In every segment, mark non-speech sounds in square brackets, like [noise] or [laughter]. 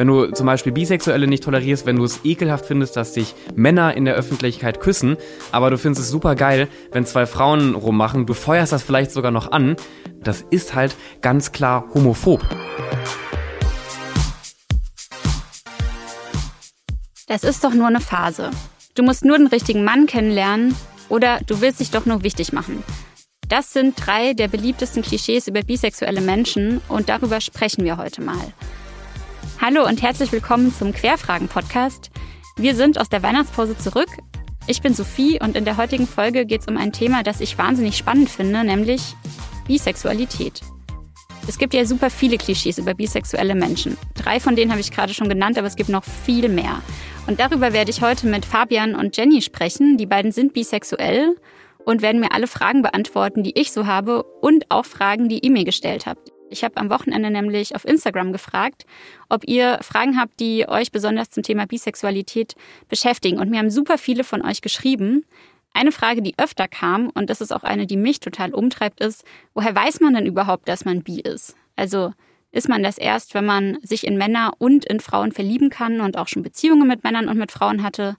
Wenn du zum Beispiel Bisexuelle nicht tolerierst, wenn du es ekelhaft findest, dass sich Männer in der Öffentlichkeit küssen, aber du findest es super geil, wenn zwei Frauen rummachen, du feuerst das vielleicht sogar noch an, das ist halt ganz klar homophob. Das ist doch nur eine Phase. Du musst nur den richtigen Mann kennenlernen oder du willst dich doch nur wichtig machen. Das sind drei der beliebtesten Klischees über bisexuelle Menschen und darüber sprechen wir heute mal. Hallo und herzlich willkommen zum Querfragen-Podcast. Wir sind aus der Weihnachtspause zurück. Ich bin Sophie und in der heutigen Folge geht es um ein Thema, das ich wahnsinnig spannend finde, nämlich Bisexualität. Es gibt ja super viele Klischees über bisexuelle Menschen. Drei von denen habe ich gerade schon genannt, aber es gibt noch viel mehr. Und darüber werde ich heute mit Fabian und Jenny sprechen. Die beiden sind bisexuell und werden mir alle Fragen beantworten, die ich so habe und auch Fragen, die ihr mir gestellt habt. Ich habe am Wochenende nämlich auf Instagram gefragt, ob ihr Fragen habt, die euch besonders zum Thema Bisexualität beschäftigen. Und mir haben super viele von euch geschrieben. Eine Frage, die öfter kam, und das ist auch eine, die mich total umtreibt, ist, woher weiß man denn überhaupt, dass man bi ist? Also ist man das erst, wenn man sich in Männer und in Frauen verlieben kann und auch schon Beziehungen mit Männern und mit Frauen hatte?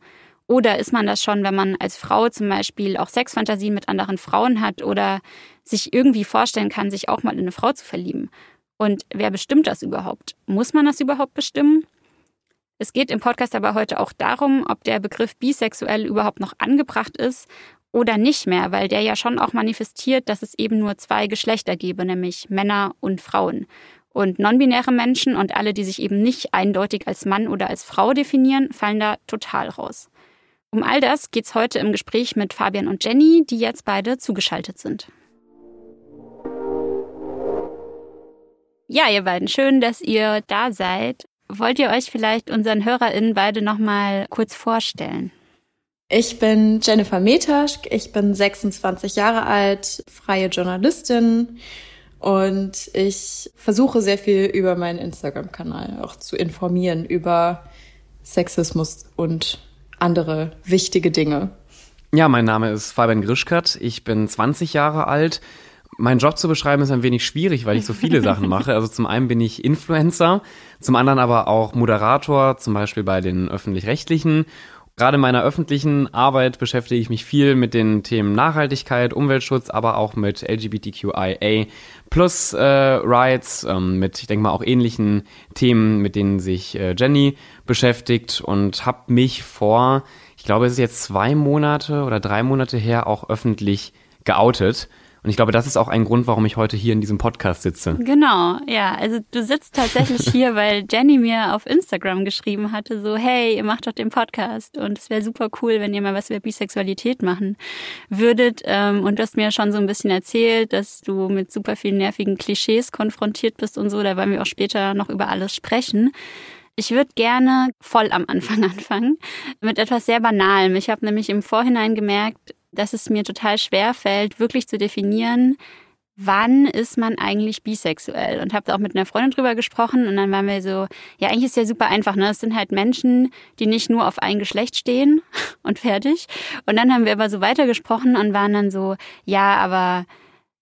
Oder ist man das schon, wenn man als Frau zum Beispiel auch Sexfantasien mit anderen Frauen hat oder sich irgendwie vorstellen kann, sich auch mal in eine Frau zu verlieben? Und wer bestimmt das überhaupt? Muss man das überhaupt bestimmen? Es geht im Podcast aber heute auch darum, ob der Begriff bisexuell überhaupt noch angebracht ist oder nicht mehr, weil der ja schon auch manifestiert, dass es eben nur zwei Geschlechter gebe, nämlich Männer und Frauen. Und non-binäre Menschen und alle, die sich eben nicht eindeutig als Mann oder als Frau definieren, fallen da total raus. Um all das geht's heute im Gespräch mit Fabian und Jenny, die jetzt beide zugeschaltet sind. Ja, ihr beiden, schön, dass ihr da seid. Wollt ihr euch vielleicht unseren HörerInnen beide nochmal kurz vorstellen? Ich bin Jennifer Metaschk, ich bin 26 Jahre alt, freie Journalistin und ich versuche sehr viel über meinen Instagram-Kanal auch zu informieren über Sexismus und andere wichtige Dinge. Ja, mein Name ist Fabian Grischkat, ich bin 20 Jahre alt, mein Job zu beschreiben ist ein wenig schwierig, weil ich so viele Sachen [laughs] mache. Also zum einen bin ich Influencer, zum anderen aber auch Moderator, zum Beispiel bei den öffentlich-rechtlichen. Gerade in meiner öffentlichen Arbeit beschäftige ich mich viel mit den Themen Nachhaltigkeit, Umweltschutz, aber auch mit LGBTQIA plus äh, Rights, ähm, mit, ich denke mal, auch ähnlichen Themen, mit denen sich äh, Jenny beschäftigt und habe mich vor, ich glaube, es ist jetzt zwei Monate oder drei Monate her auch öffentlich geoutet. Und ich glaube, das ist auch ein Grund, warum ich heute hier in diesem Podcast sitze. Genau, ja. Also du sitzt tatsächlich hier, [laughs] weil Jenny mir auf Instagram geschrieben hatte, so, hey, ihr macht doch den Podcast und es wäre super cool, wenn ihr mal was über Bisexualität machen würdet. Ähm, und du hast mir schon so ein bisschen erzählt, dass du mit super vielen nervigen Klischees konfrontiert bist und so. Da wollen wir auch später noch über alles sprechen. Ich würde gerne voll am Anfang [laughs] anfangen mit etwas sehr Banalem. Ich habe nämlich im Vorhinein gemerkt, dass es mir total schwer fällt, wirklich zu definieren, wann ist man eigentlich bisexuell? Und habe auch mit einer Freundin drüber gesprochen und dann waren wir so, ja, eigentlich ist ja super einfach, ne? Es sind halt Menschen, die nicht nur auf ein Geschlecht stehen [laughs] und fertig. Und dann haben wir aber so weitergesprochen und waren dann so, ja, aber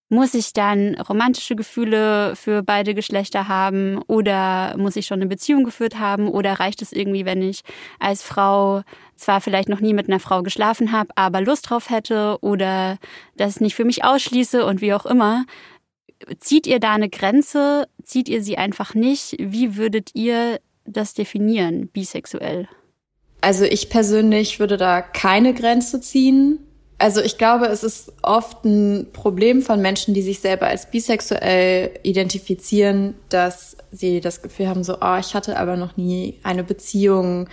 muss ich dann romantische Gefühle für beide Geschlechter haben oder muss ich schon eine Beziehung geführt haben oder reicht es irgendwie, wenn ich als Frau zwar vielleicht noch nie mit einer Frau geschlafen habe, aber Lust drauf hätte oder das nicht für mich ausschließe und wie auch immer. Zieht ihr da eine Grenze? Zieht ihr sie einfach nicht? Wie würdet ihr das definieren, bisexuell? Also ich persönlich würde da keine Grenze ziehen. Also ich glaube, es ist oft ein Problem von Menschen, die sich selber als bisexuell identifizieren, dass sie das Gefühl haben, so, oh, ich hatte aber noch nie eine Beziehung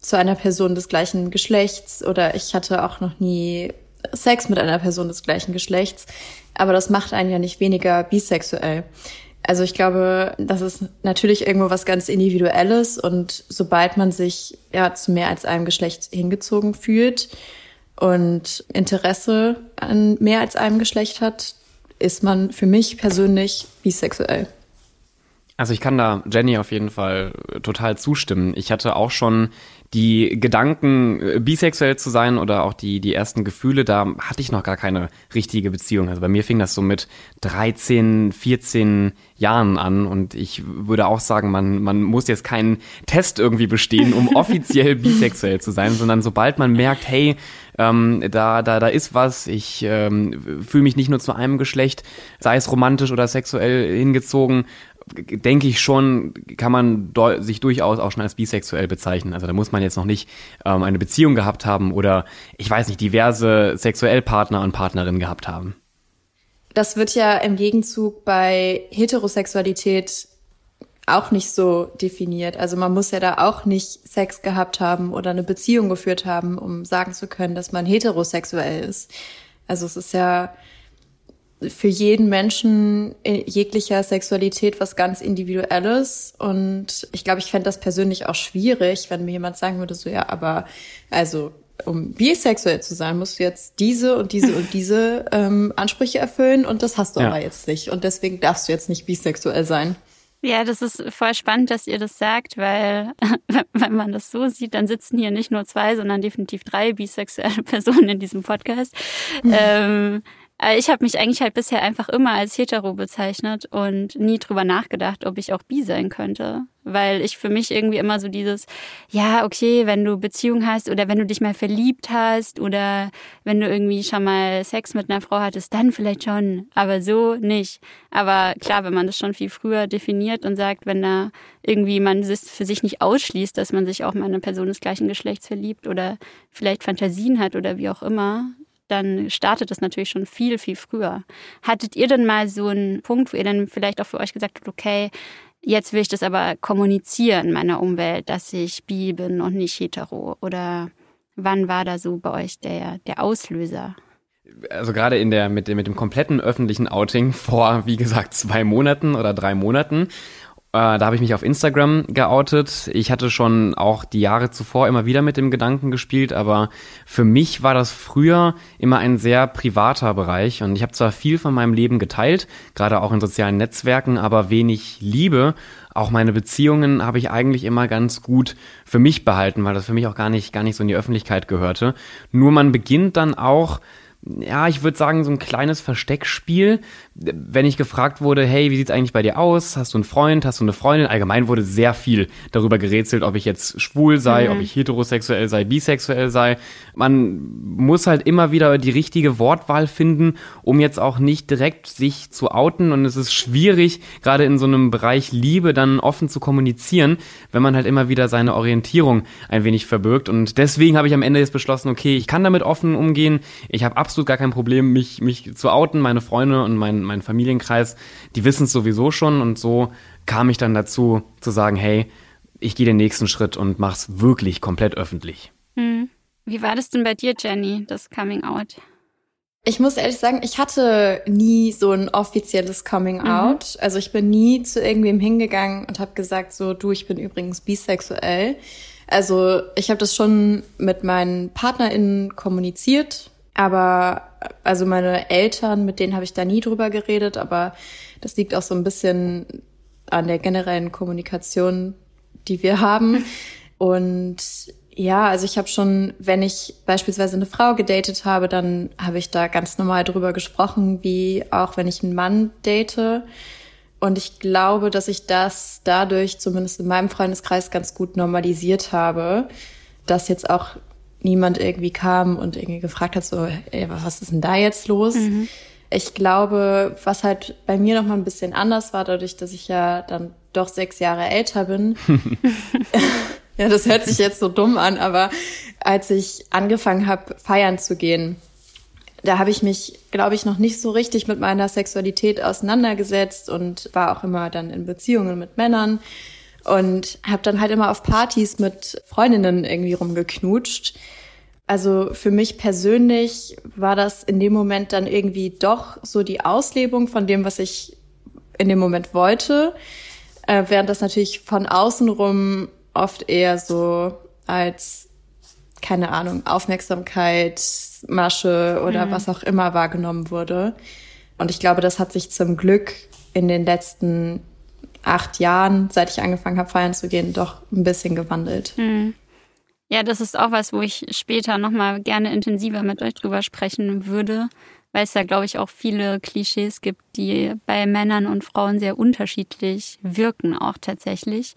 zu einer Person des gleichen Geschlechts oder ich hatte auch noch nie Sex mit einer Person des gleichen Geschlechts. Aber das macht einen ja nicht weniger bisexuell. Also ich glaube, das ist natürlich irgendwo was ganz Individuelles und sobald man sich ja zu mehr als einem Geschlecht hingezogen fühlt und Interesse an mehr als einem Geschlecht hat, ist man für mich persönlich bisexuell. Also ich kann da Jenny auf jeden Fall total zustimmen. Ich hatte auch schon die Gedanken, äh, bisexuell zu sein oder auch die, die ersten Gefühle, da hatte ich noch gar keine richtige Beziehung. Also bei mir fing das so mit 13, 14 Jahren an und ich würde auch sagen, man, man muss jetzt keinen Test irgendwie bestehen, um [laughs] offiziell bisexuell zu sein, sondern sobald man merkt, hey, ähm, da, da, da ist was, ich ähm, fühle mich nicht nur zu einem Geschlecht, sei es romantisch oder sexuell hingezogen, denke ich schon, kann man sich durchaus auch schon als bisexuell bezeichnen. Also da muss man jetzt noch nicht ähm, eine Beziehung gehabt haben oder ich weiß nicht, diverse sexuell Partner und Partnerinnen gehabt haben. Das wird ja im Gegenzug bei Heterosexualität auch nicht so definiert. Also man muss ja da auch nicht Sex gehabt haben oder eine Beziehung geführt haben, um sagen zu können, dass man heterosexuell ist. Also es ist ja für jeden Menschen jeglicher Sexualität was ganz Individuelles. Und ich glaube, ich fände das persönlich auch schwierig, wenn mir jemand sagen würde, so ja, aber also um bisexuell zu sein, musst du jetzt diese und diese und [laughs] diese ähm, Ansprüche erfüllen und das hast du ja. aber jetzt nicht. Und deswegen darfst du jetzt nicht bisexuell sein. Ja, das ist voll spannend, dass ihr das sagt, weil [laughs] wenn man das so sieht, dann sitzen hier nicht nur zwei, sondern definitiv drei bisexuelle [laughs] Personen in diesem Podcast. Mhm. Ähm, äh, ich habe mich eigentlich halt bisher einfach immer als hetero bezeichnet und nie drüber nachgedacht, ob ich auch bi sein könnte. Weil ich für mich irgendwie immer so dieses, ja, okay, wenn du Beziehung hast oder wenn du dich mal verliebt hast oder wenn du irgendwie schon mal Sex mit einer Frau hattest, dann vielleicht schon, aber so nicht. Aber klar, wenn man das schon viel früher definiert und sagt, wenn da irgendwie man es für sich nicht ausschließt, dass man sich auch mal eine Person des gleichen Geschlechts verliebt oder vielleicht Fantasien hat oder wie auch immer, dann startet es natürlich schon viel, viel früher. Hattet ihr denn mal so einen Punkt, wo ihr dann vielleicht auch für euch gesagt habt, okay, jetzt will ich das aber kommunizieren meiner Umwelt, dass ich bi bin und nicht hetero? Oder wann war da so bei euch der, der Auslöser? also gerade in der mit mit dem kompletten öffentlichen Outing vor, wie gesagt, zwei Monaten oder drei Monaten äh, da habe ich mich auf Instagram geoutet. Ich hatte schon auch die Jahre zuvor immer wieder mit dem Gedanken gespielt, aber für mich war das früher immer ein sehr privater Bereich und ich habe zwar viel von meinem Leben geteilt, gerade auch in sozialen Netzwerken, aber wenig Liebe. Auch meine Beziehungen habe ich eigentlich immer ganz gut für mich behalten, weil das für mich auch gar nicht, gar nicht so in die Öffentlichkeit gehörte. Nur man beginnt dann auch ja, ich würde sagen, so ein kleines Versteckspiel. Wenn ich gefragt wurde, hey, wie sieht's eigentlich bei dir aus? Hast du einen Freund? Hast du eine Freundin? Allgemein wurde sehr viel darüber gerätselt, ob ich jetzt schwul sei, mhm. ob ich heterosexuell sei, bisexuell sei. Man muss halt immer wieder die richtige Wortwahl finden, um jetzt auch nicht direkt sich zu outen. Und es ist schwierig, gerade in so einem Bereich Liebe dann offen zu kommunizieren, wenn man halt immer wieder seine Orientierung ein wenig verbirgt. Und deswegen habe ich am Ende jetzt beschlossen, okay, ich kann damit offen umgehen. Ich habe absolut gar kein Problem, mich, mich zu outen. Meine Freunde und mein, mein Familienkreis, die wissen es sowieso schon. Und so kam ich dann dazu, zu sagen, hey, ich gehe den nächsten Schritt und mach's wirklich komplett öffentlich. Hm. Wie war das denn bei dir, Jenny, das Coming Out? Ich muss ehrlich sagen, ich hatte nie so ein offizielles Coming mhm. Out. Also ich bin nie zu irgendwem hingegangen und habe gesagt, so du, ich bin übrigens bisexuell. Also ich habe das schon mit meinen PartnerInnen kommuniziert, aber also meine Eltern, mit denen habe ich da nie drüber geredet, aber das liegt auch so ein bisschen an der generellen Kommunikation, die wir haben. [laughs] Und ja, also ich habe schon, wenn ich beispielsweise eine Frau gedatet habe, dann habe ich da ganz normal drüber gesprochen, wie auch wenn ich einen Mann date. Und ich glaube, dass ich das dadurch zumindest in meinem Freundeskreis ganz gut normalisiert habe, dass jetzt auch niemand irgendwie kam und irgendwie gefragt hat, so, ey, was ist denn da jetzt los? Mhm. Ich glaube, was halt bei mir noch mal ein bisschen anders war, dadurch, dass ich ja dann doch sechs Jahre älter bin. [laughs] [laughs] ja, das hört sich jetzt so dumm an, aber als ich angefangen habe, feiern zu gehen, da habe ich mich, glaube ich, noch nicht so richtig mit meiner Sexualität auseinandergesetzt und war auch immer dann in Beziehungen mit Männern und habe dann halt immer auf Partys mit Freundinnen irgendwie rumgeknutscht. Also für mich persönlich war das in dem Moment dann irgendwie doch so die Auslebung von dem, was ich in dem Moment wollte, äh, während das natürlich von außen rum oft eher so als keine Ahnung Aufmerksamkeit, Masche oder mhm. was auch immer wahrgenommen wurde. Und ich glaube, das hat sich zum Glück in den letzten acht Jahren, seit ich angefangen habe, feiern zu gehen, doch ein bisschen gewandelt. Mhm. Ja, das ist auch was, wo ich später nochmal gerne intensiver mit euch drüber sprechen würde, weil es da, glaube ich, auch viele Klischees gibt, die bei Männern und Frauen sehr unterschiedlich wirken, auch tatsächlich.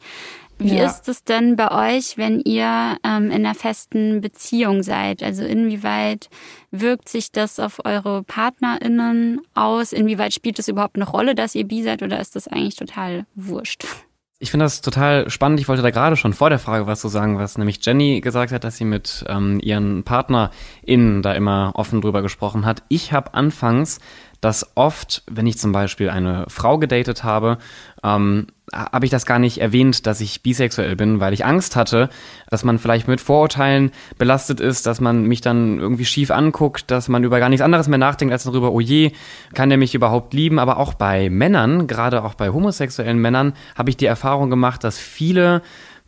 Wie ja. ist es denn bei euch, wenn ihr ähm, in einer festen Beziehung seid? Also inwieweit wirkt sich das auf eure PartnerInnen aus? Inwieweit spielt es überhaupt eine Rolle, dass ihr bi seid oder ist das eigentlich total wurscht? Ich finde das total spannend. Ich wollte da gerade schon vor der Frage was zu sagen, was nämlich Jenny gesagt hat, dass sie mit ähm, ihren PartnerInnen da immer offen drüber gesprochen hat. Ich habe anfangs das oft, wenn ich zum Beispiel eine Frau gedatet habe, ähm, habe ich das gar nicht erwähnt, dass ich bisexuell bin, weil ich Angst hatte, dass man vielleicht mit Vorurteilen belastet ist, dass man mich dann irgendwie schief anguckt, dass man über gar nichts anderes mehr nachdenkt als darüber, oh je, kann der mich überhaupt lieben? Aber auch bei Männern, gerade auch bei homosexuellen Männern, habe ich die Erfahrung gemacht, dass viele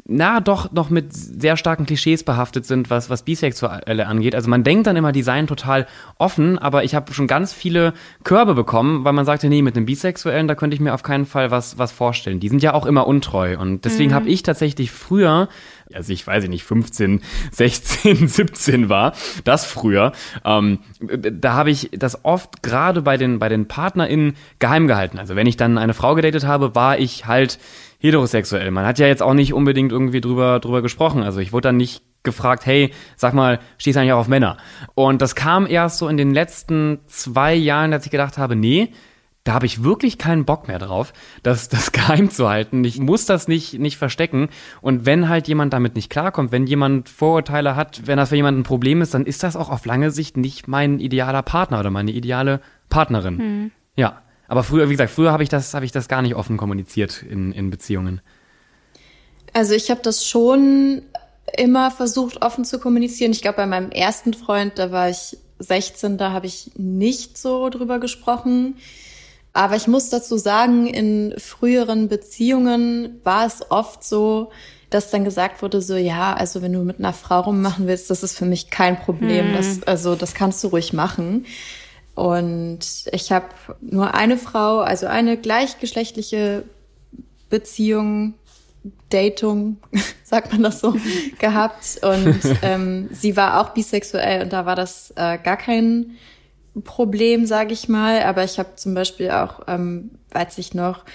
na, doch noch mit sehr starken Klischees behaftet sind, was, was Bisexuelle angeht. Also man denkt dann immer, die seien total offen, aber ich habe schon ganz viele Körbe bekommen, weil man sagte, nee, mit einem Bisexuellen, da könnte ich mir auf keinen Fall was, was vorstellen. Die sind ja auch immer untreu. Und deswegen mhm. habe ich tatsächlich früher, also ich weiß nicht, 15, 16, 17 war, das früher, ähm, da habe ich das oft gerade bei den, bei den PartnerInnen geheim gehalten. Also wenn ich dann eine Frau gedatet habe, war ich halt heterosexuell. Man hat ja jetzt auch nicht unbedingt irgendwie drüber, drüber gesprochen. Also ich wurde dann nicht gefragt, hey, sag mal, stehst du eigentlich auch auf Männer? Und das kam erst so in den letzten zwei Jahren, dass ich gedacht habe, nee, da habe ich wirklich keinen Bock mehr drauf, das, [laughs] das geheim zu halten. Ich muss das nicht, nicht verstecken. Und wenn halt jemand damit nicht klarkommt, wenn jemand Vorurteile hat, wenn das für jemanden ein Problem ist, dann ist das auch auf lange Sicht nicht mein idealer Partner oder meine ideale Partnerin. Hm. Ja. Aber früher, wie gesagt, früher habe ich das, habe ich das gar nicht offen kommuniziert in, in Beziehungen. Also ich habe das schon immer versucht, offen zu kommunizieren. Ich glaube, bei meinem ersten Freund, da war ich 16, da habe ich nicht so drüber gesprochen. Aber ich muss dazu sagen, in früheren Beziehungen war es oft so, dass dann gesagt wurde, so ja, also wenn du mit einer Frau rummachen willst, das ist für mich kein Problem. Hm. Das, also das kannst du ruhig machen. Und ich habe nur eine Frau, also eine gleichgeschlechtliche Beziehung, Datung, [laughs] sagt man das so, [laughs] gehabt. Und ähm, sie war auch bisexuell und da war das äh, gar kein Problem, sage ich mal. Aber ich habe zum Beispiel auch, ähm, als ich noch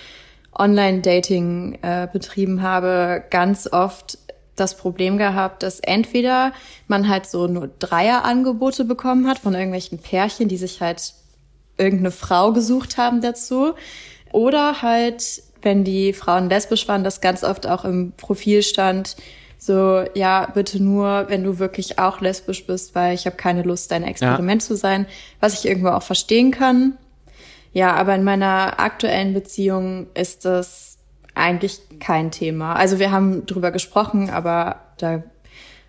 Online-Dating äh, betrieben habe, ganz oft das Problem gehabt, dass entweder man halt so nur Dreierangebote bekommen hat von irgendwelchen Pärchen, die sich halt irgendeine Frau gesucht haben dazu. Oder halt, wenn die Frauen lesbisch waren, das ganz oft auch im Profil stand, so, ja, bitte nur, wenn du wirklich auch lesbisch bist, weil ich habe keine Lust, dein Experiment ja. zu sein, was ich irgendwo auch verstehen kann. Ja, aber in meiner aktuellen Beziehung ist das eigentlich kein Thema. Also wir haben drüber gesprochen, aber da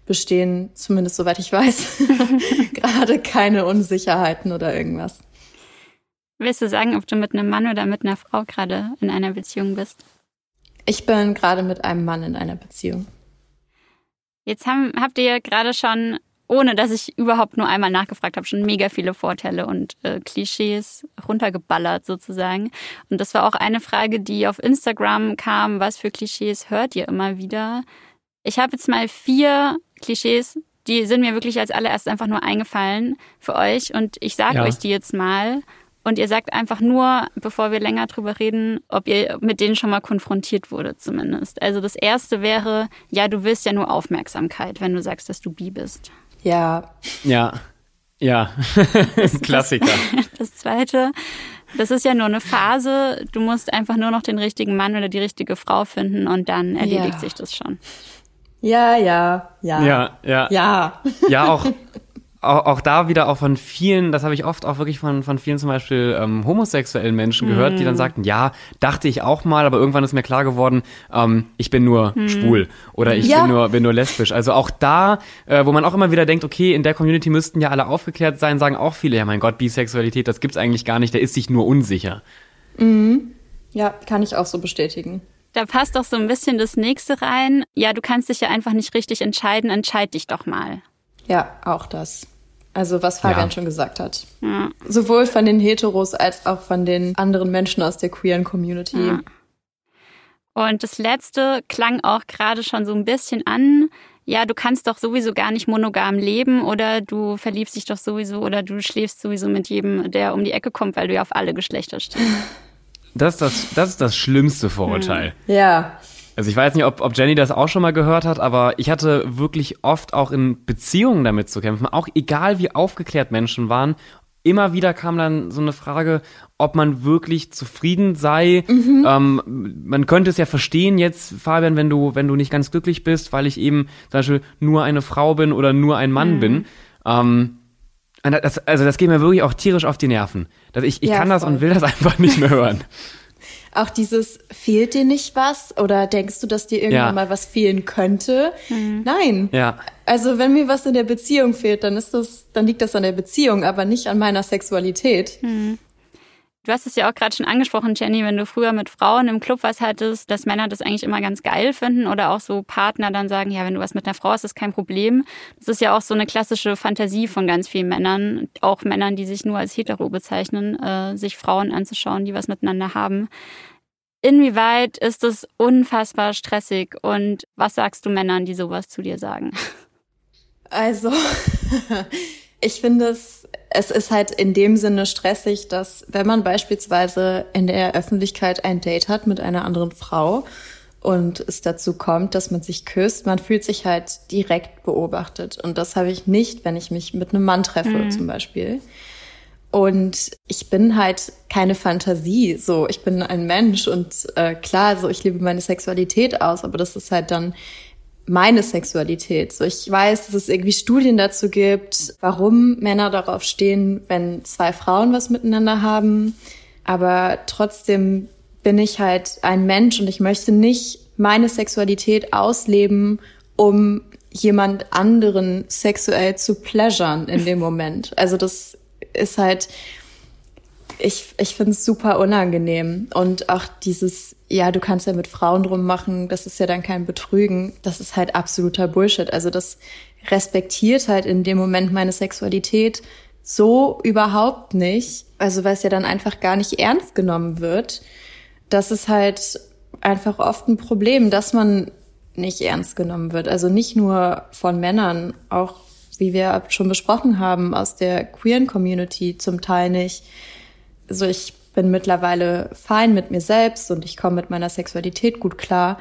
bestehen, zumindest soweit ich weiß, [laughs] [laughs] gerade keine Unsicherheiten oder irgendwas. Willst du sagen, ob du mit einem Mann oder mit einer Frau gerade in einer Beziehung bist? Ich bin gerade mit einem Mann in einer Beziehung. Jetzt haben, habt ihr gerade schon ohne dass ich überhaupt nur einmal nachgefragt habe, schon mega viele Vorteile und äh, Klischees runtergeballert sozusagen. Und das war auch eine Frage, die auf Instagram kam, was für Klischees hört ihr immer wieder? Ich habe jetzt mal vier Klischees, die sind mir wirklich als allererst einfach nur eingefallen für euch und ich sage ja. euch die jetzt mal. Und ihr sagt einfach nur, bevor wir länger drüber reden, ob ihr mit denen schon mal konfrontiert wurde zumindest. Also das erste wäre, ja, du willst ja nur Aufmerksamkeit, wenn du sagst, dass du bi bist. Ja. Ja. Ja. [laughs] Klassiker. Das, [laughs] das zweite, das ist ja nur eine Phase. Du musst einfach nur noch den richtigen Mann oder die richtige Frau finden und dann erledigt ja. sich das schon. Ja, ja, ja. Ja, ja. Ja. Ja, auch [laughs] auch, auch da wieder auch von vielen, das habe ich oft auch wirklich von, von vielen zum Beispiel ähm, homosexuellen Menschen gehört, mm. die dann mhm. sagten, ja, dachte ich auch mal, aber irgendwann ist mir klar geworden, ähm, ich bin nur mm. schwul oder ich ja. bin, nur, bin nur lesbisch. Also auch da, äh, wo man auch immer wieder denkt, okay, in der Community müssten ja alle aufgeklärt sein, sagen auch viele, ja mein Gott, Bisexualität, das gibt's eigentlich gar nicht, der ist sich nur unsicher. Mhm. Ja, kann ich auch so bestätigen. Da passt auch so ein bisschen das nächste rein. Ja, du kannst dich ja einfach nicht richtig entscheiden, entscheid dich doch mal. Ja, auch das. Also was Fabian ja. schon gesagt hat. Ja. Sowohl von den Heteros als auch von den anderen Menschen aus der queeren Community. Ja. Und das letzte klang auch gerade schon so ein bisschen an. Ja, du kannst doch sowieso gar nicht monogam leben oder du verliebst dich doch sowieso oder du schläfst sowieso mit jedem, der um die Ecke kommt, weil du ja auf alle Geschlechter stehst. Das ist das, das, ist das schlimmste Vorurteil. Ja. Also ich weiß nicht, ob, ob Jenny das auch schon mal gehört hat, aber ich hatte wirklich oft auch in Beziehungen damit zu kämpfen. Auch egal wie aufgeklärt Menschen waren, immer wieder kam dann so eine Frage, ob man wirklich zufrieden sei. Mhm. Ähm, man könnte es ja verstehen jetzt, Fabian, wenn du, wenn du nicht ganz glücklich bist, weil ich eben zum Beispiel nur eine Frau bin oder nur ein Mann mhm. bin. Ähm, das, also das geht mir wirklich auch tierisch auf die Nerven. Das, ich ich ja, kann das und will das [laughs] einfach nicht mehr hören. Auch dieses, fehlt dir nicht was? Oder denkst du, dass dir irgendwann ja. mal was fehlen könnte? Mhm. Nein. Ja. Also wenn mir was in der Beziehung fehlt, dann ist das, dann liegt das an der Beziehung, aber nicht an meiner Sexualität. Mhm. Du hast es ja auch gerade schon angesprochen, Jenny, wenn du früher mit Frauen im Club was hattest, dass Männer das eigentlich immer ganz geil finden oder auch so Partner dann sagen, ja, wenn du was mit einer Frau hast, ist kein Problem. Das ist ja auch so eine klassische Fantasie von ganz vielen Männern, auch Männern, die sich nur als hetero bezeichnen, äh, sich Frauen anzuschauen, die was miteinander haben. Inwieweit ist es unfassbar stressig und was sagst du Männern, die sowas zu dir sagen? Also, [laughs] ich finde es, es ist halt in dem Sinne stressig, dass wenn man beispielsweise in der Öffentlichkeit ein Date hat mit einer anderen Frau und es dazu kommt, dass man sich küsst, man fühlt sich halt direkt beobachtet. Und das habe ich nicht, wenn ich mich mit einem Mann treffe mhm. zum Beispiel. Und ich bin halt keine Fantasie, so ich bin ein Mensch und äh, klar, so ich lebe meine Sexualität aus, aber das ist halt dann meine Sexualität. So, ich weiß, dass es irgendwie Studien dazu gibt, warum Männer darauf stehen, wenn zwei Frauen was miteinander haben. Aber trotzdem bin ich halt ein Mensch und ich möchte nicht meine Sexualität ausleben, um jemand anderen sexuell zu pleasuren in dem Moment. Also das ist halt, ich, ich finde es super unangenehm. Und auch dieses, ja, du kannst ja mit Frauen drum machen, das ist ja dann kein Betrügen, das ist halt absoluter Bullshit. Also das respektiert halt in dem Moment meine Sexualität so überhaupt nicht. Also weil es ja dann einfach gar nicht ernst genommen wird. Das ist halt einfach oft ein Problem, dass man nicht ernst genommen wird. Also nicht nur von Männern, auch wie wir schon besprochen haben, aus der queeren Community zum Teil nicht. Also ich bin mittlerweile fein mit mir selbst und ich komme mit meiner Sexualität gut klar.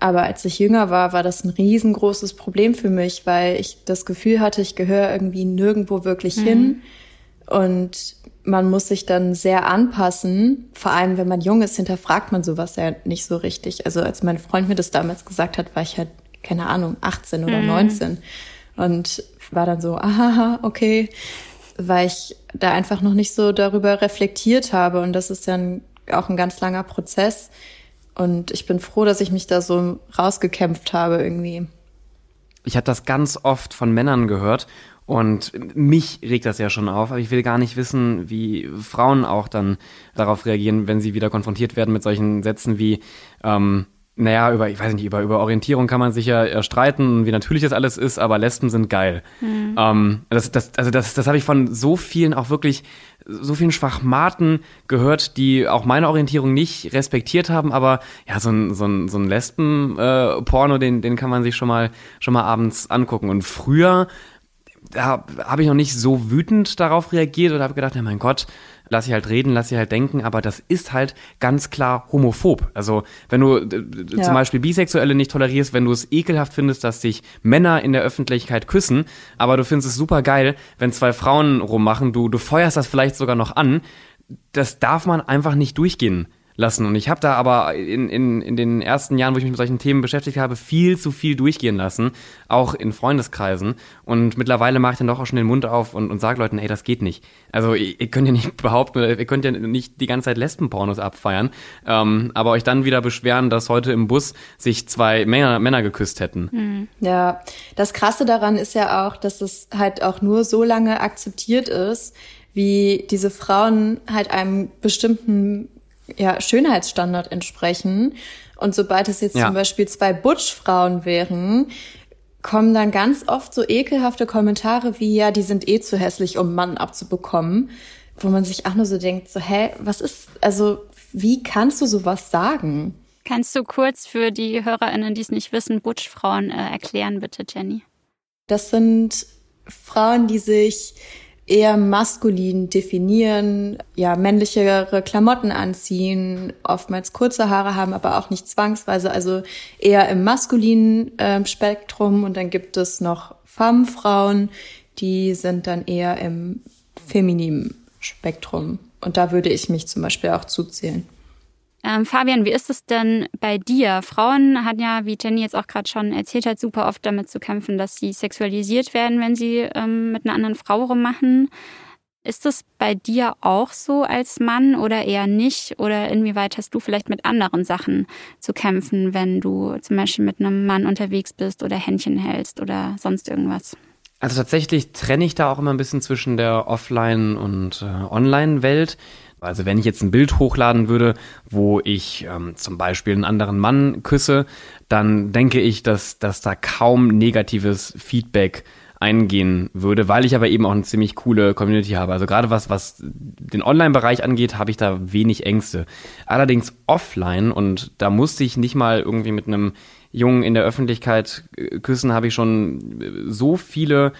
Aber als ich jünger war, war das ein riesengroßes Problem für mich, weil ich das Gefühl hatte, ich gehöre irgendwie nirgendwo wirklich mhm. hin. Und man muss sich dann sehr anpassen. Vor allem, wenn man jung ist, hinterfragt man sowas ja nicht so richtig. Also als mein Freund mir das damals gesagt hat, war ich halt, keine Ahnung, 18 oder mhm. 19. Und war dann so, aha, okay weil ich da einfach noch nicht so darüber reflektiert habe. Und das ist dann auch ein ganz langer Prozess. Und ich bin froh, dass ich mich da so rausgekämpft habe irgendwie. Ich habe das ganz oft von Männern gehört und mich regt das ja schon auf, aber ich will gar nicht wissen, wie Frauen auch dann darauf reagieren, wenn sie wieder konfrontiert werden mit solchen Sätzen wie, ähm, naja, über, ich weiß nicht, über, über Orientierung kann man sich ja streiten, wie natürlich das alles ist, aber Lesben sind geil. Mhm. Ähm, das, das, also das, das habe ich von so vielen auch wirklich, so vielen Schwachmaten gehört, die auch meine Orientierung nicht respektiert haben, aber ja, so ein, so ein, so ein Lesben-Porno, äh, den, den kann man sich schon mal, schon mal abends angucken. Und früher, da habe ich noch nicht so wütend darauf reagiert oder habe gedacht, ja mein Gott, lass sie halt reden, lass sie halt denken, aber das ist halt ganz klar homophob. Also wenn du ja. zum Beispiel Bisexuelle nicht tolerierst, wenn du es ekelhaft findest, dass sich Männer in der Öffentlichkeit küssen, aber du findest es super geil, wenn zwei Frauen rummachen, du, du feuerst das vielleicht sogar noch an, das darf man einfach nicht durchgehen lassen. Und ich habe da aber in, in, in den ersten Jahren, wo ich mich mit solchen Themen beschäftigt habe, viel zu viel durchgehen lassen, auch in Freundeskreisen. Und mittlerweile mache ich dann doch auch schon den Mund auf und, und sage Leuten, ey, das geht nicht. Also ihr, ihr könnt ja nicht [laughs] behaupten, ihr könnt ja nicht die ganze Zeit Lesbenpornos abfeiern, ähm, aber euch dann wieder beschweren, dass heute im Bus sich zwei Männer, Männer geküsst hätten. Hm. Ja, das Krasse daran ist ja auch, dass es halt auch nur so lange akzeptiert ist, wie diese Frauen halt einem bestimmten ja, Schönheitsstandard entsprechen. Und sobald es jetzt ja. zum Beispiel zwei Butch-Frauen wären, kommen dann ganz oft so ekelhafte Kommentare wie, ja, die sind eh zu hässlich, um Mann abzubekommen. Wo man sich auch nur so denkt, so, hä, was ist, also, wie kannst du sowas sagen? Kannst du kurz für die HörerInnen, die es nicht wissen, Butch-Frauen äh, erklären, bitte, Jenny? Das sind Frauen, die sich eher maskulin definieren, ja, männlichere Klamotten anziehen, oftmals kurze Haare haben, aber auch nicht zwangsweise, also eher im maskulinen äh, Spektrum. Und dann gibt es noch Femme-Frauen, die sind dann eher im femininen Spektrum. Und da würde ich mich zum Beispiel auch zuzählen. Ähm, Fabian, wie ist es denn bei dir? Frauen hat ja, wie Jenny jetzt auch gerade schon erzählt hat, super oft damit zu kämpfen, dass sie sexualisiert werden, wenn sie ähm, mit einer anderen Frau rummachen. Ist es bei dir auch so als Mann oder eher nicht? Oder inwieweit hast du vielleicht mit anderen Sachen zu kämpfen, wenn du zum Beispiel mit einem Mann unterwegs bist oder Händchen hältst oder sonst irgendwas? Also tatsächlich trenne ich da auch immer ein bisschen zwischen der Offline- und äh, Online-Welt. Also wenn ich jetzt ein Bild hochladen würde, wo ich ähm, zum Beispiel einen anderen Mann küsse, dann denke ich, dass, dass da kaum negatives Feedback eingehen würde, weil ich aber eben auch eine ziemlich coole Community habe. Also gerade was, was den Online-Bereich angeht, habe ich da wenig Ängste. Allerdings offline, und da musste ich nicht mal irgendwie mit einem Jungen in der Öffentlichkeit äh, küssen, habe ich schon äh, so viele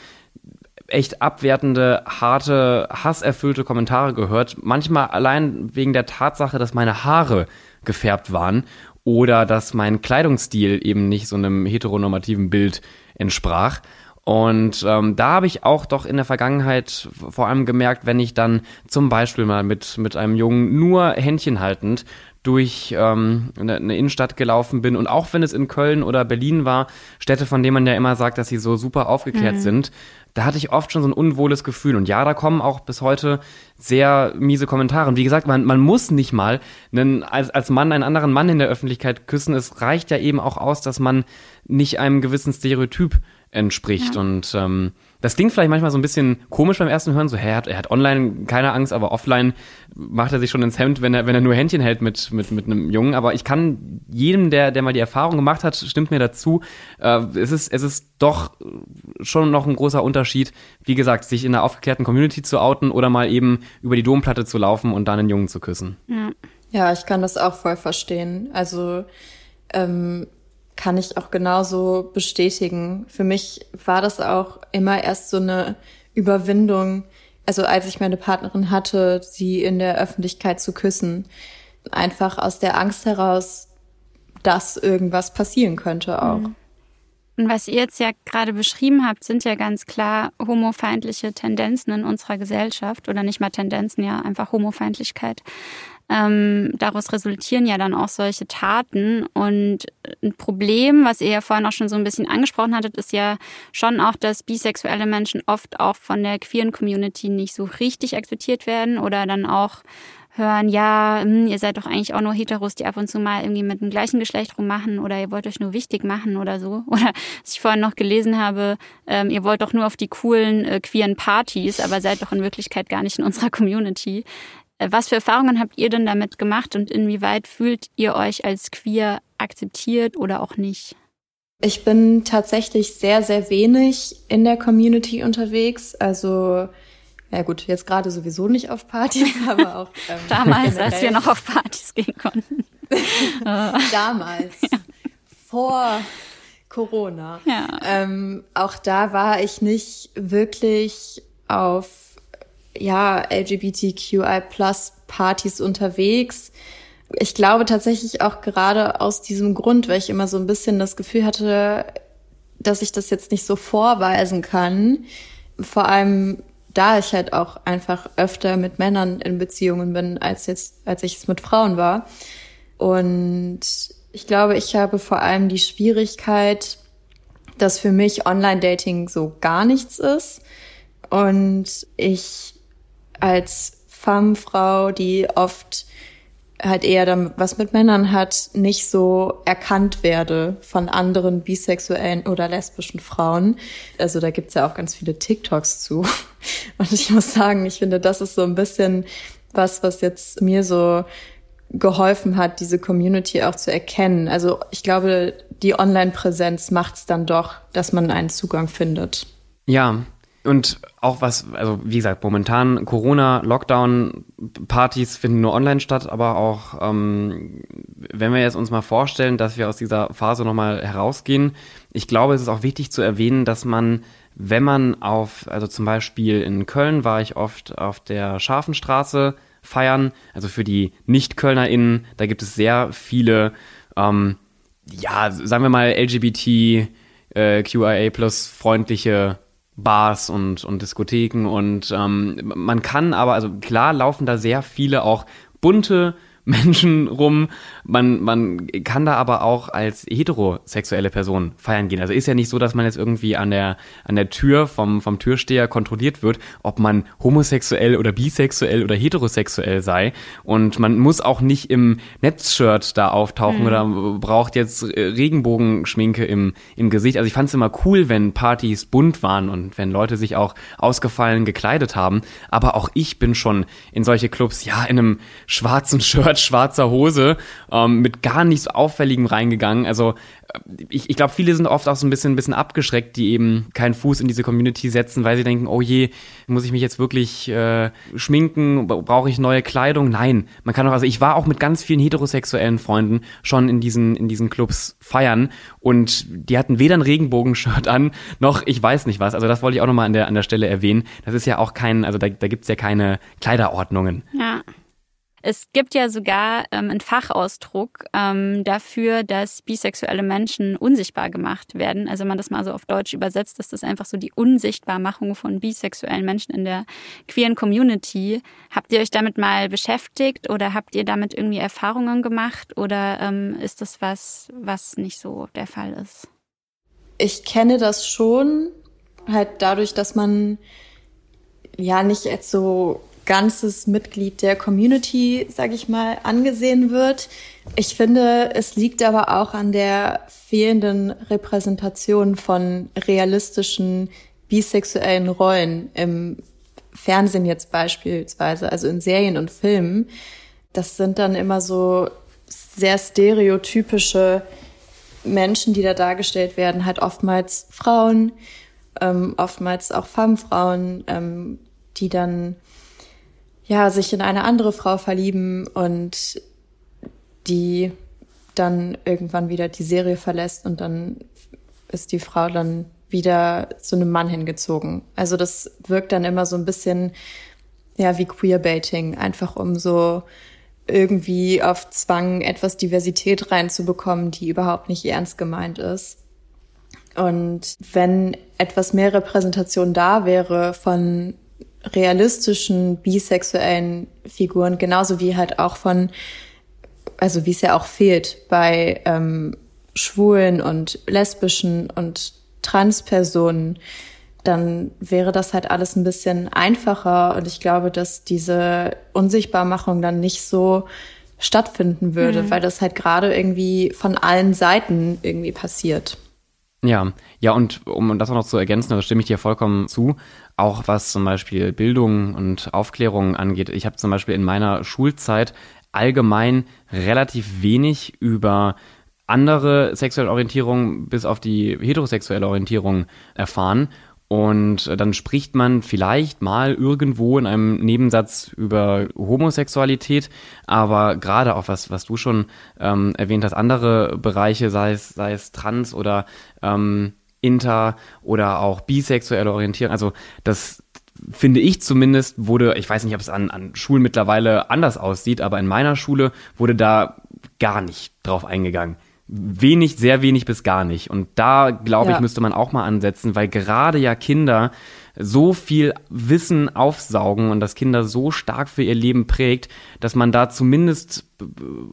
echt abwertende, harte, hasserfüllte Kommentare gehört. Manchmal allein wegen der Tatsache, dass meine Haare gefärbt waren oder dass mein Kleidungsstil eben nicht so einem heteronormativen Bild entsprach. Und ähm, da habe ich auch doch in der Vergangenheit vor allem gemerkt, wenn ich dann zum Beispiel mal mit, mit einem Jungen nur Händchen haltend durch ähm, eine, eine Innenstadt gelaufen bin und auch wenn es in Köln oder Berlin war, Städte, von denen man ja immer sagt, dass sie so super aufgeklärt mhm. sind, da hatte ich oft schon so ein unwohles Gefühl. Und ja, da kommen auch bis heute sehr miese Kommentare. Und wie gesagt, man, man muss nicht mal einen, als, als Mann einen anderen Mann in der Öffentlichkeit küssen. Es reicht ja eben auch aus, dass man nicht einem gewissen Stereotyp entspricht. Ja. Und ähm, das klingt vielleicht manchmal so ein bisschen komisch beim ersten Hören, so, hä, er hat, er hat online keine Angst, aber offline macht er sich schon ins Hemd, wenn er, wenn er nur Händchen hält mit, mit, mit einem Jungen. Aber ich kann jedem, der, der mal die Erfahrung gemacht hat, stimmt mir dazu, äh, es, ist, es ist doch schon noch ein großer Unterschied, wie gesagt, sich in einer aufgeklärten Community zu outen oder mal eben über die Domplatte zu laufen und dann einen Jungen zu küssen. Ja, ja ich kann das auch voll verstehen. Also ähm, kann ich auch genauso bestätigen. Für mich war das auch immer erst so eine Überwindung, also als ich meine Partnerin hatte, sie in der Öffentlichkeit zu küssen. Einfach aus der Angst heraus, dass irgendwas passieren könnte auch. Mhm. Und was ihr jetzt ja gerade beschrieben habt, sind ja ganz klar homofeindliche Tendenzen in unserer Gesellschaft oder nicht mal Tendenzen, ja einfach Homofeindlichkeit. Ähm, daraus resultieren ja dann auch solche Taten. Und ein Problem, was ihr ja vorhin auch schon so ein bisschen angesprochen hattet, ist ja schon auch, dass bisexuelle Menschen oft auch von der queeren Community nicht so richtig akzeptiert werden oder dann auch hören, ja, hm, ihr seid doch eigentlich auch nur Heteros, die ab und zu mal irgendwie mit dem gleichen Geschlecht rummachen oder ihr wollt euch nur wichtig machen oder so. [laughs] Oder was ich vorhin noch gelesen habe, ähm, ihr wollt doch nur auf die coolen äh, queeren Partys, aber seid doch in Wirklichkeit gar nicht in unserer Community. Äh, was für Erfahrungen habt ihr denn damit gemacht und inwieweit fühlt ihr euch als queer akzeptiert oder auch nicht? Ich bin tatsächlich sehr, sehr wenig in der Community unterwegs. Also, ja gut, jetzt gerade sowieso nicht auf Partys, [laughs] aber auch. Ähm, Damals, als wir noch auf Partys gehen konnten. [laughs] Damals. Ja. Vor Corona. Ja. Ähm, auch da war ich nicht wirklich auf ja, LGBTQI Plus Partys unterwegs. Ich glaube tatsächlich auch gerade aus diesem Grund, weil ich immer so ein bisschen das Gefühl hatte, dass ich das jetzt nicht so vorweisen kann. Vor allem, da ich halt auch einfach öfter mit Männern in Beziehungen bin, als jetzt, als ich es mit Frauen war. Und ich glaube, ich habe vor allem die Schwierigkeit, dass für mich Online-Dating so gar nichts ist. Und ich als Femme-Frau, die oft halt eher dann was mit Männern hat, nicht so erkannt werde von anderen bisexuellen oder lesbischen Frauen. Also da gibt's ja auch ganz viele TikToks zu. [laughs] Und ich muss sagen, ich finde, das ist so ein bisschen was, was jetzt mir so geholfen hat, diese Community auch zu erkennen. Also ich glaube, die Online-Präsenz macht's dann doch, dass man einen Zugang findet. Ja, Und auch was, also wie gesagt, momentan Corona, Lockdown, Partys finden nur online statt, aber auch, ähm, wenn wir jetzt uns mal vorstellen, dass wir aus dieser Phase nochmal herausgehen, ich glaube, es ist auch wichtig zu erwähnen, dass man, wenn man auf, also zum Beispiel in Köln war ich oft auf der Scharfenstraße feiern, also für die Nicht-KölnerInnen, da gibt es sehr viele, ähm, ja, sagen wir mal LGBT, äh, QIA plus freundliche Bars und, und Diskotheken und ähm, man kann aber, also klar laufen da sehr viele auch bunte Menschen rum. Man, man kann da aber auch als heterosexuelle Person feiern gehen. Also ist ja nicht so, dass man jetzt irgendwie an der, an der Tür vom, vom Türsteher kontrolliert wird, ob man homosexuell oder bisexuell oder heterosexuell sei. Und man muss auch nicht im Netzshirt da auftauchen mhm. oder braucht jetzt Regenbogenschminke im, im Gesicht. Also ich fand es immer cool, wenn Partys bunt waren und wenn Leute sich auch ausgefallen gekleidet haben. Aber auch ich bin schon in solche Clubs, ja, in einem schwarzen [laughs] Shirt Shirt, schwarzer Hose, ähm, mit gar nichts Auffälligem reingegangen. Also äh, ich, ich glaube, viele sind oft auch so ein bisschen, ein bisschen abgeschreckt, die eben keinen Fuß in diese Community setzen, weil sie denken, oh je, muss ich mich jetzt wirklich äh, schminken? Brauche ich neue Kleidung? Nein, man kann auch, also ich war auch mit ganz vielen heterosexuellen Freunden schon in diesen, in diesen Clubs feiern und die hatten weder ein Regenbogenshirt an, noch ich weiß nicht was. Also das wollte ich auch nochmal an der, an der Stelle erwähnen. Das ist ja auch kein, also da, da gibt's ja keine Kleiderordnungen. Ja. Es gibt ja sogar ähm, einen Fachausdruck ähm, dafür, dass bisexuelle Menschen unsichtbar gemacht werden. Also wenn man das mal so auf Deutsch übersetzt, ist das einfach so die Unsichtbarmachung von bisexuellen Menschen in der queeren Community. Habt ihr euch damit mal beschäftigt oder habt ihr damit irgendwie Erfahrungen gemacht oder ähm, ist das was, was nicht so der Fall ist? Ich kenne das schon, halt dadurch, dass man ja nicht jetzt so ganzes Mitglied der Community, sage ich mal, angesehen wird. Ich finde, es liegt aber auch an der fehlenden Repräsentation von realistischen bisexuellen Rollen im Fernsehen jetzt beispielsweise, also in Serien und Filmen. Das sind dann immer so sehr stereotypische Menschen, die da dargestellt werden, halt oftmals Frauen, ähm, oftmals auch Femme-Frauen, ähm, die dann ja, sich in eine andere Frau verlieben und die dann irgendwann wieder die Serie verlässt und dann ist die Frau dann wieder zu einem Mann hingezogen. Also das wirkt dann immer so ein bisschen ja wie Queerbaiting, einfach um so irgendwie auf Zwang etwas Diversität reinzubekommen, die überhaupt nicht ernst gemeint ist. Und wenn etwas mehr Repräsentation da wäre von realistischen bisexuellen Figuren, genauso wie halt auch von, also wie es ja auch fehlt bei ähm, schwulen und lesbischen und Transpersonen, dann wäre das halt alles ein bisschen einfacher und ich glaube, dass diese Unsichtbarmachung dann nicht so stattfinden würde, mhm. weil das halt gerade irgendwie von allen Seiten irgendwie passiert. Ja, ja, und um das auch noch zu ergänzen, da stimme ich dir vollkommen zu, auch was zum Beispiel Bildung und Aufklärung angeht. Ich habe zum Beispiel in meiner Schulzeit allgemein relativ wenig über andere sexuelle Orientierung bis auf die heterosexuelle Orientierung erfahren. Und dann spricht man vielleicht mal irgendwo in einem Nebensatz über Homosexualität, aber gerade auch was, was du schon ähm, erwähnt hast, andere Bereiche, sei es, sei es trans oder ähm, inter oder auch bisexuelle Orientierung. Also das finde ich zumindest wurde, ich weiß nicht, ob es an, an Schulen mittlerweile anders aussieht, aber in meiner Schule wurde da gar nicht drauf eingegangen. Wenig, sehr wenig bis gar nicht. Und da, glaube ja. ich, müsste man auch mal ansetzen, weil gerade ja Kinder so viel Wissen aufsaugen und das Kinder so stark für ihr Leben prägt, dass man da zumindest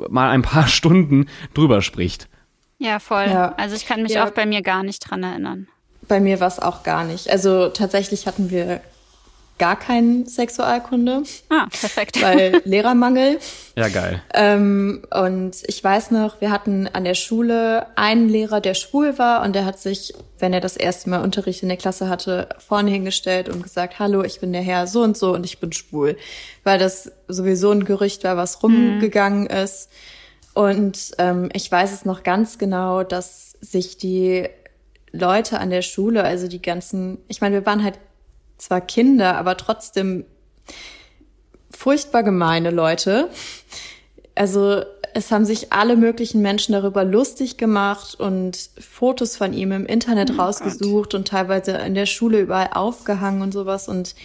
mal ein paar [laughs] Stunden drüber spricht. Ja, voll. Ja. Also ich kann mich ja. auch bei mir gar nicht dran erinnern. Bei mir war es auch gar nicht. Also tatsächlich hatten wir gar keinen Sexualkunde. Ah, perfekt. Weil [laughs] Lehrermangel. Ja, geil. Ähm, und ich weiß noch, wir hatten an der Schule einen Lehrer, der schwul war und der hat sich, wenn er das erste Mal Unterricht in der Klasse hatte, vorne hingestellt und gesagt, hallo, ich bin der Herr so und so und ich bin schwul. Weil das sowieso ein Gerücht war, was rumgegangen mhm. ist. Und ähm, ich weiß es noch ganz genau, dass sich die Leute an der Schule, also die ganzen, ich meine, wir waren halt zwar Kinder, aber trotzdem furchtbar gemeine Leute. Also es haben sich alle möglichen Menschen darüber lustig gemacht und Fotos von ihm im Internet oh rausgesucht Gott. und teilweise in der Schule überall aufgehangen und sowas. Und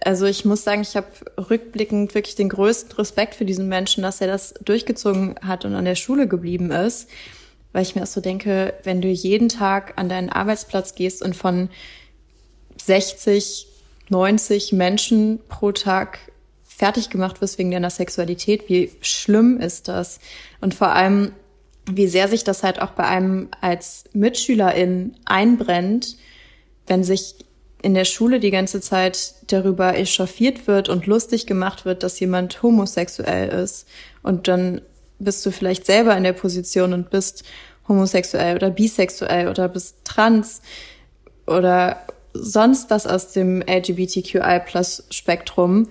also ich muss sagen, ich habe rückblickend wirklich den größten Respekt für diesen Menschen, dass er das durchgezogen hat und an der Schule geblieben ist. Weil ich mir auch so denke, wenn du jeden Tag an deinen Arbeitsplatz gehst und von 60, 90 Menschen pro Tag fertig gemacht wirst wegen deiner Sexualität, wie schlimm ist das? Und vor allem, wie sehr sich das halt auch bei einem als Mitschülerin einbrennt, wenn sich in der Schule die ganze Zeit darüber echauffiert wird und lustig gemacht wird, dass jemand homosexuell ist. Und dann bist du vielleicht selber in der Position und bist homosexuell oder bisexuell oder bist trans oder sonst was aus dem LGBTQI-Plus-Spektrum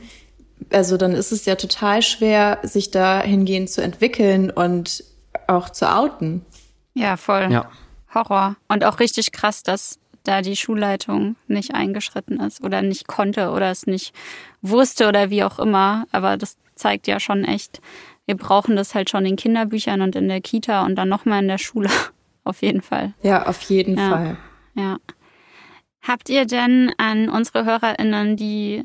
also dann ist es ja total schwer, sich dahingehend zu entwickeln und auch zu outen. Ja, voll. Ja. Horror. Und auch richtig krass, dass da die Schulleitung nicht eingeschritten ist oder nicht konnte oder es nicht wusste oder wie auch immer. Aber das zeigt ja schon echt, wir brauchen das halt schon in Kinderbüchern und in der Kita und dann nochmal in der Schule. [laughs] auf jeden Fall. Ja, auf jeden ja. Fall. Ja. Habt ihr denn an unsere HörerInnen, die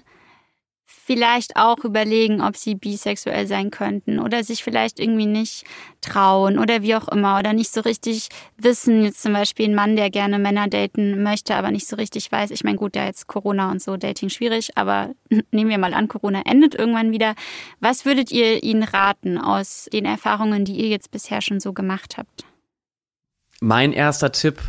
vielleicht auch überlegen, ob sie bisexuell sein könnten oder sich vielleicht irgendwie nicht trauen oder wie auch immer oder nicht so richtig wissen. Jetzt zum Beispiel ein Mann, der gerne Männer daten möchte, aber nicht so richtig weiß. Ich meine, gut, ja, jetzt Corona und so, Dating schwierig, aber [laughs] nehmen wir mal an, Corona endet irgendwann wieder. Was würdet ihr ihnen raten aus den Erfahrungen, die ihr jetzt bisher schon so gemacht habt? Mein erster Tipp,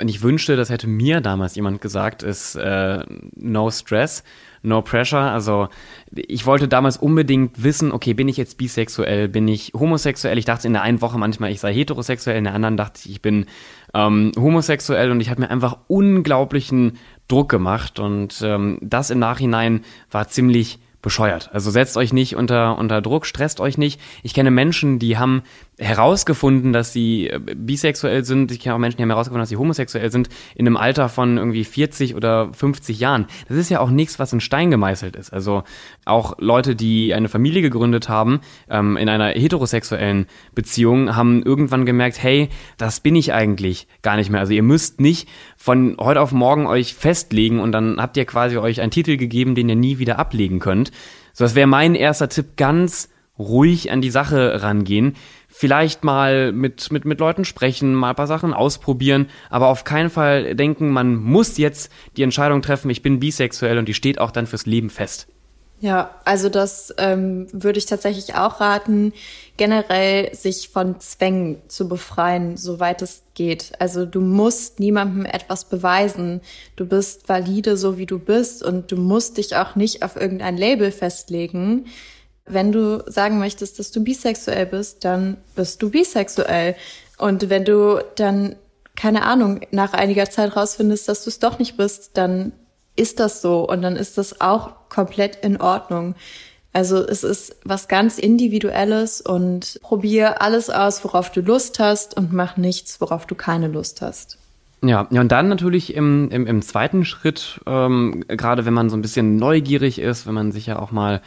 und ich wünschte, das hätte mir damals jemand gesagt, ist äh, No Stress No Pressure. Also ich wollte damals unbedingt wissen, okay, bin ich jetzt bisexuell, bin ich homosexuell? Ich dachte in der einen Woche manchmal, ich sei heterosexuell, in der anderen dachte ich, ich bin ähm, homosexuell und ich habe mir einfach unglaublichen Druck gemacht und ähm, das im Nachhinein war ziemlich bescheuert. Also setzt euch nicht unter, unter Druck, stresst euch nicht. Ich kenne Menschen, die haben herausgefunden, dass sie äh, bisexuell sind. Ich kenne auch Menschen, die haben herausgefunden, dass sie homosexuell sind, in einem Alter von irgendwie 40 oder 50 Jahren. Das ist ja auch nichts, was in Stein gemeißelt ist. Also auch Leute, die eine Familie gegründet haben, ähm, in einer heterosexuellen Beziehung, haben irgendwann gemerkt, hey, das bin ich eigentlich gar nicht mehr. Also ihr müsst nicht von heute auf morgen euch festlegen und dann habt ihr quasi euch einen Titel gegeben, den ihr nie wieder ablegen könnt. So, das wäre mein erster Tipp, ganz ruhig an die Sache rangehen vielleicht mal mit, mit, mit Leuten sprechen, mal ein paar Sachen ausprobieren, aber auf keinen Fall denken, man muss jetzt die Entscheidung treffen, ich bin bisexuell und die steht auch dann fürs Leben fest. Ja, also das ähm, würde ich tatsächlich auch raten, generell sich von Zwängen zu befreien, soweit es geht. Also du musst niemandem etwas beweisen. Du bist valide, so wie du bist und du musst dich auch nicht auf irgendein Label festlegen. Wenn du sagen möchtest, dass du bisexuell bist, dann bist du bisexuell. Und wenn du dann, keine Ahnung, nach einiger Zeit rausfindest, dass du es doch nicht bist, dann ist das so und dann ist das auch komplett in Ordnung. Also es ist was ganz Individuelles und probier alles aus, worauf du Lust hast und mach nichts, worauf du keine Lust hast. Ja, ja, und dann natürlich im, im, im zweiten Schritt, ähm, gerade wenn man so ein bisschen neugierig ist, wenn man sich ja auch mal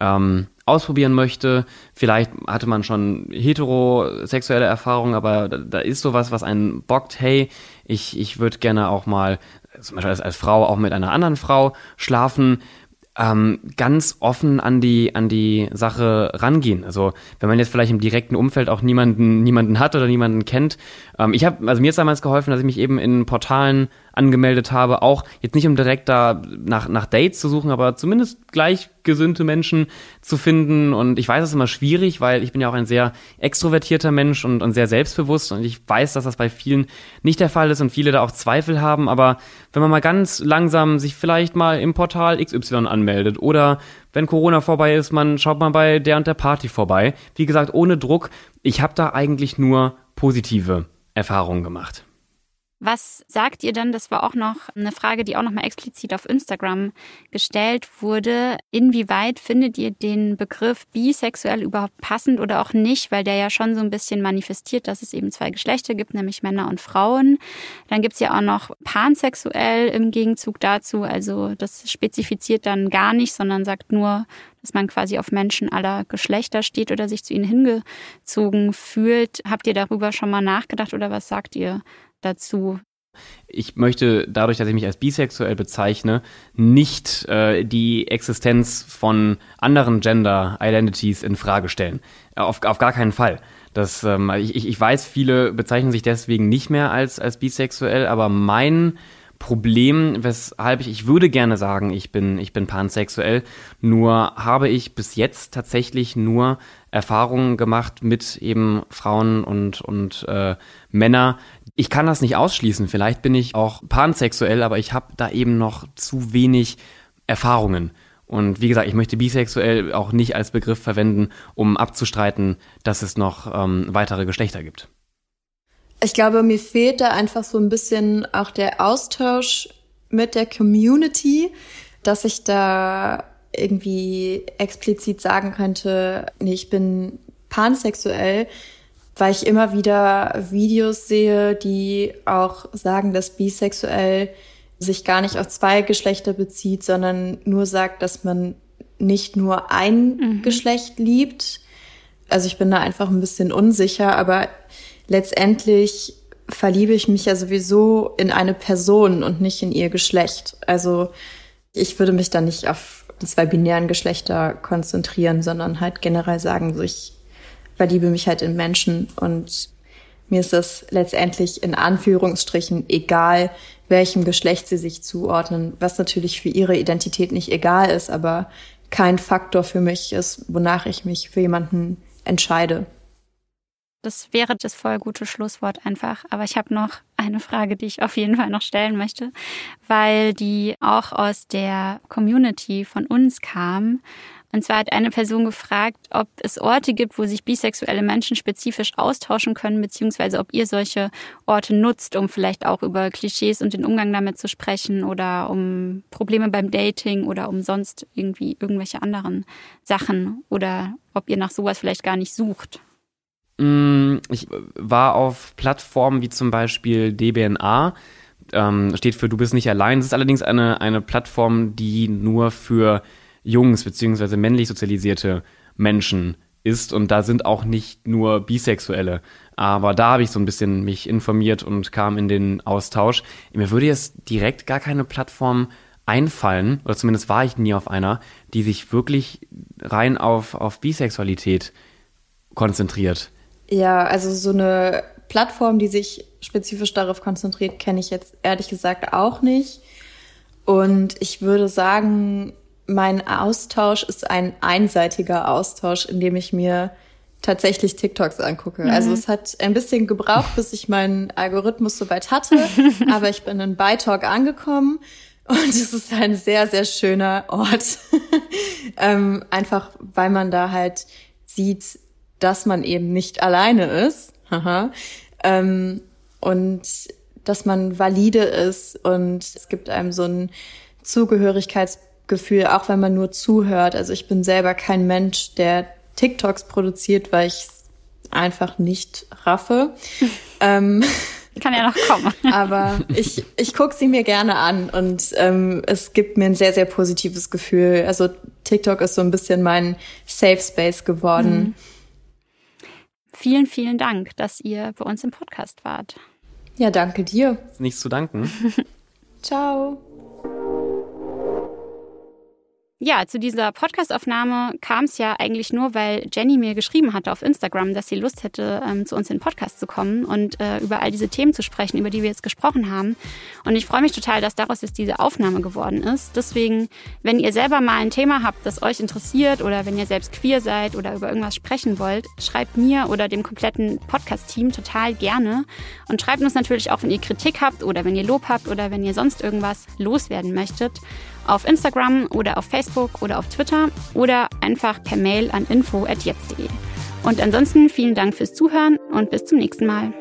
ähm, ausprobieren möchte. Vielleicht hatte man schon heterosexuelle Erfahrungen, aber da, da ist sowas, was einen bockt, hey, ich, ich würde gerne auch mal, zum Beispiel als, als Frau, auch mit einer anderen Frau schlafen ähm, ganz offen an die, an die Sache rangehen. Also wenn man jetzt vielleicht im direkten Umfeld auch niemanden, niemanden hat oder niemanden kennt. Ähm, ich habe, also mir ist damals geholfen, dass ich mich eben in Portalen angemeldet habe, auch jetzt nicht um direkt da nach, nach Dates zu suchen, aber zumindest gleichgesinnte Menschen zu finden. Und ich weiß, es ist immer schwierig, weil ich bin ja auch ein sehr extrovertierter Mensch und, und sehr selbstbewusst. Und ich weiß, dass das bei vielen nicht der Fall ist und viele da auch Zweifel haben. Aber wenn man mal ganz langsam sich vielleicht mal im Portal XY anmeldet oder wenn Corona vorbei ist, man schaut mal bei der und der Party vorbei. Wie gesagt, ohne Druck. Ich habe da eigentlich nur positive Erfahrungen gemacht. Was sagt ihr denn? Das war auch noch eine Frage, die auch noch mal explizit auf Instagram gestellt wurde. Inwieweit findet ihr den Begriff bisexuell überhaupt passend oder auch nicht? Weil der ja schon so ein bisschen manifestiert, dass es eben zwei Geschlechter gibt, nämlich Männer und Frauen. Dann gibt's ja auch noch pansexuell im Gegenzug dazu. Also das spezifiziert dann gar nicht, sondern sagt nur, dass man quasi auf Menschen aller Geschlechter steht oder sich zu ihnen hingezogen fühlt. Habt ihr darüber schon mal nachgedacht oder was sagt ihr dazu. Ich möchte dadurch, dass ich mich als bisexuell bezeichne, nicht äh, die Existenz von anderen Gender Identities in Frage stellen. Auf, auf gar keinen Fall. Das, ähm, ich, ich weiß, viele bezeichnen sich deswegen nicht mehr als, als bisexuell, aber mein Problem, weshalb ich, ich würde gerne sagen, ich bin, ich bin pansexuell, nur habe ich bis jetzt tatsächlich nur Erfahrungen gemacht mit eben Frauen und, und äh, Männer. Ich kann das nicht ausschließen. Vielleicht bin ich auch pansexuell, aber ich habe da eben noch zu wenig Erfahrungen. Und wie gesagt, ich möchte bisexuell auch nicht als Begriff verwenden, um abzustreiten, dass es noch ähm, weitere Geschlechter gibt. Ich glaube, mir fehlt da einfach so ein bisschen auch der Austausch mit der Community, dass ich da irgendwie explizit sagen könnte, nee, ich bin pansexuell, weil ich immer wieder Videos sehe, die auch sagen, dass bisexuell sich gar nicht auf zwei Geschlechter bezieht, sondern nur sagt, dass man nicht nur ein mhm. Geschlecht liebt. Also ich bin da einfach ein bisschen unsicher, aber letztendlich verliebe ich mich ja sowieso in eine Person und nicht in ihr Geschlecht. Also ich würde mich da nicht auf die zwei binären Geschlechter konzentrieren, sondern halt generell sagen, so ich verliebe mich halt in Menschen und mir ist es letztendlich in Anführungsstrichen egal, welchem Geschlecht sie sich zuordnen, was natürlich für ihre Identität nicht egal ist, aber kein Faktor für mich ist, wonach ich mich für jemanden entscheide. Das wäre das voll gute Schlusswort einfach. Aber ich habe noch eine Frage, die ich auf jeden Fall noch stellen möchte, weil die auch aus der Community von uns kam. Und zwar hat eine Person gefragt, ob es Orte gibt, wo sich bisexuelle Menschen spezifisch austauschen können, beziehungsweise ob ihr solche Orte nutzt, um vielleicht auch über Klischees und den Umgang damit zu sprechen oder um Probleme beim Dating oder um sonst irgendwie irgendwelche anderen Sachen oder ob ihr nach sowas vielleicht gar nicht sucht. Mm, ich war auf Plattformen wie zum Beispiel DBNA, ähm, steht für Du bist nicht allein. Es ist allerdings eine, eine Plattform, die nur für Jungs bzw. männlich sozialisierte Menschen ist und da sind auch nicht nur Bisexuelle. Aber da habe ich so ein bisschen mich informiert und kam in den Austausch. Mir würde jetzt direkt gar keine Plattform einfallen, oder zumindest war ich nie auf einer, die sich wirklich rein auf, auf Bisexualität konzentriert. Ja, also so eine Plattform, die sich spezifisch darauf konzentriert, kenne ich jetzt ehrlich gesagt auch nicht. Und ich würde sagen, mein Austausch ist ein einseitiger Austausch, in dem ich mir tatsächlich TikToks angucke. Mhm. Also es hat ein bisschen gebraucht, bis ich meinen Algorithmus soweit hatte, [laughs] aber ich bin in ByTalk angekommen und es ist ein sehr, sehr schöner Ort. [laughs] ähm, einfach weil man da halt sieht, dass man eben nicht alleine ist. Ähm, und dass man valide ist und es gibt einem so ein Zugehörigkeitsgefühl, auch wenn man nur zuhört. Also ich bin selber kein Mensch, der TikToks produziert, weil ich einfach nicht raffe. [laughs] ähm, Kann ja noch kommen. [laughs] aber ich, ich gucke sie mir gerne an und ähm, es gibt mir ein sehr, sehr positives Gefühl. Also TikTok ist so ein bisschen mein Safe Space geworden. Mhm. Vielen, vielen Dank, dass ihr bei uns im Podcast wart. Ja, danke dir. Nichts zu danken. [laughs] Ciao. Ja, zu dieser Podcastaufnahme kam es ja eigentlich nur, weil Jenny mir geschrieben hatte auf Instagram, dass sie Lust hätte, ähm, zu uns in den Podcast zu kommen und äh, über all diese Themen zu sprechen, über die wir jetzt gesprochen haben. Und ich freue mich total, dass daraus jetzt diese Aufnahme geworden ist. Deswegen, wenn ihr selber mal ein Thema habt, das euch interessiert oder wenn ihr selbst queer seid oder über irgendwas sprechen wollt, schreibt mir oder dem kompletten Podcast-Team total gerne. Und schreibt uns natürlich auch, wenn ihr Kritik habt oder wenn ihr Lob habt oder wenn ihr sonst irgendwas loswerden möchtet auf Instagram oder auf Facebook oder auf Twitter oder einfach per Mail an info.jetzt.de. Und ansonsten vielen Dank fürs Zuhören und bis zum nächsten Mal.